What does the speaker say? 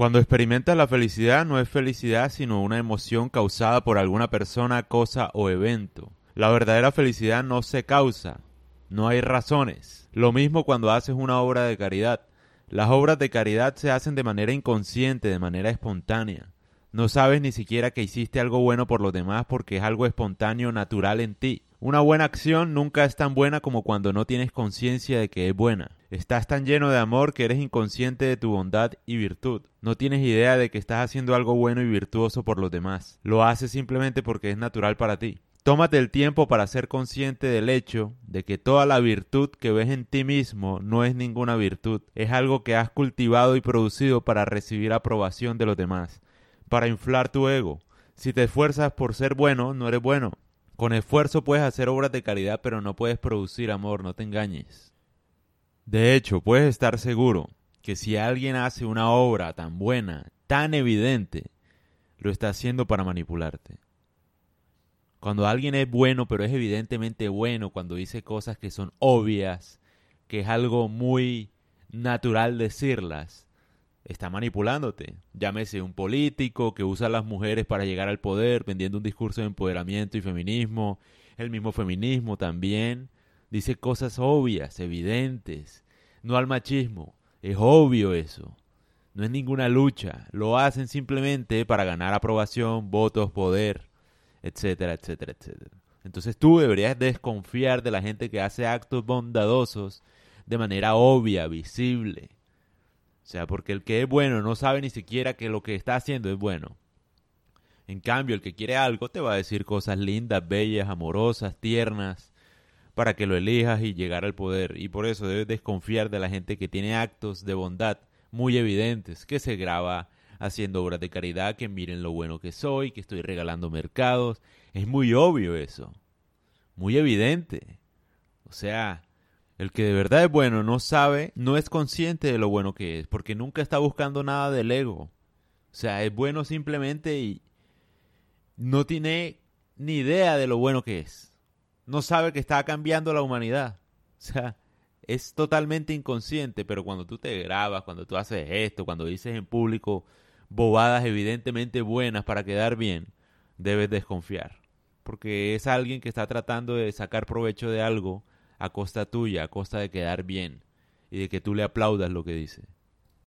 Cuando experimentas la felicidad no es felicidad sino una emoción causada por alguna persona, cosa o evento. La verdadera felicidad no se causa, no hay razones. Lo mismo cuando haces una obra de caridad. Las obras de caridad se hacen de manera inconsciente, de manera espontánea. No sabes ni siquiera que hiciste algo bueno por los demás porque es algo espontáneo, natural en ti. Una buena acción nunca es tan buena como cuando no tienes conciencia de que es buena. Estás tan lleno de amor que eres inconsciente de tu bondad y virtud. No tienes idea de que estás haciendo algo bueno y virtuoso por los demás. Lo haces simplemente porque es natural para ti. Tómate el tiempo para ser consciente del hecho de que toda la virtud que ves en ti mismo no es ninguna virtud, es algo que has cultivado y producido para recibir aprobación de los demás, para inflar tu ego. Si te esfuerzas por ser bueno, no eres bueno. Con esfuerzo puedes hacer obras de caridad, pero no puedes producir amor, no te engañes. De hecho, puedes estar seguro que si alguien hace una obra tan buena, tan evidente, lo está haciendo para manipularte. Cuando alguien es bueno, pero es evidentemente bueno, cuando dice cosas que son obvias, que es algo muy natural decirlas, está manipulándote. Llámese un político que usa a las mujeres para llegar al poder, vendiendo un discurso de empoderamiento y feminismo. El mismo feminismo también dice cosas obvias, evidentes. No al machismo. Es obvio eso. No es ninguna lucha. Lo hacen simplemente para ganar aprobación, votos, poder etcétera, etcétera, etcétera. Entonces tú deberías desconfiar de la gente que hace actos bondadosos de manera obvia, visible. O sea, porque el que es bueno no sabe ni siquiera que lo que está haciendo es bueno. En cambio, el que quiere algo te va a decir cosas lindas, bellas, amorosas, tiernas, para que lo elijas y llegar al poder. Y por eso debes desconfiar de la gente que tiene actos de bondad muy evidentes, que se graba haciendo obras de caridad, que miren lo bueno que soy, que estoy regalando mercados. Es muy obvio eso, muy evidente. O sea, el que de verdad es bueno no sabe, no es consciente de lo bueno que es, porque nunca está buscando nada del ego. O sea, es bueno simplemente y no tiene ni idea de lo bueno que es. No sabe que está cambiando la humanidad. O sea, es totalmente inconsciente, pero cuando tú te grabas, cuando tú haces esto, cuando dices en público bobadas evidentemente buenas para quedar bien, debes desconfiar. Porque es alguien que está tratando de sacar provecho de algo a costa tuya, a costa de quedar bien y de que tú le aplaudas lo que dice.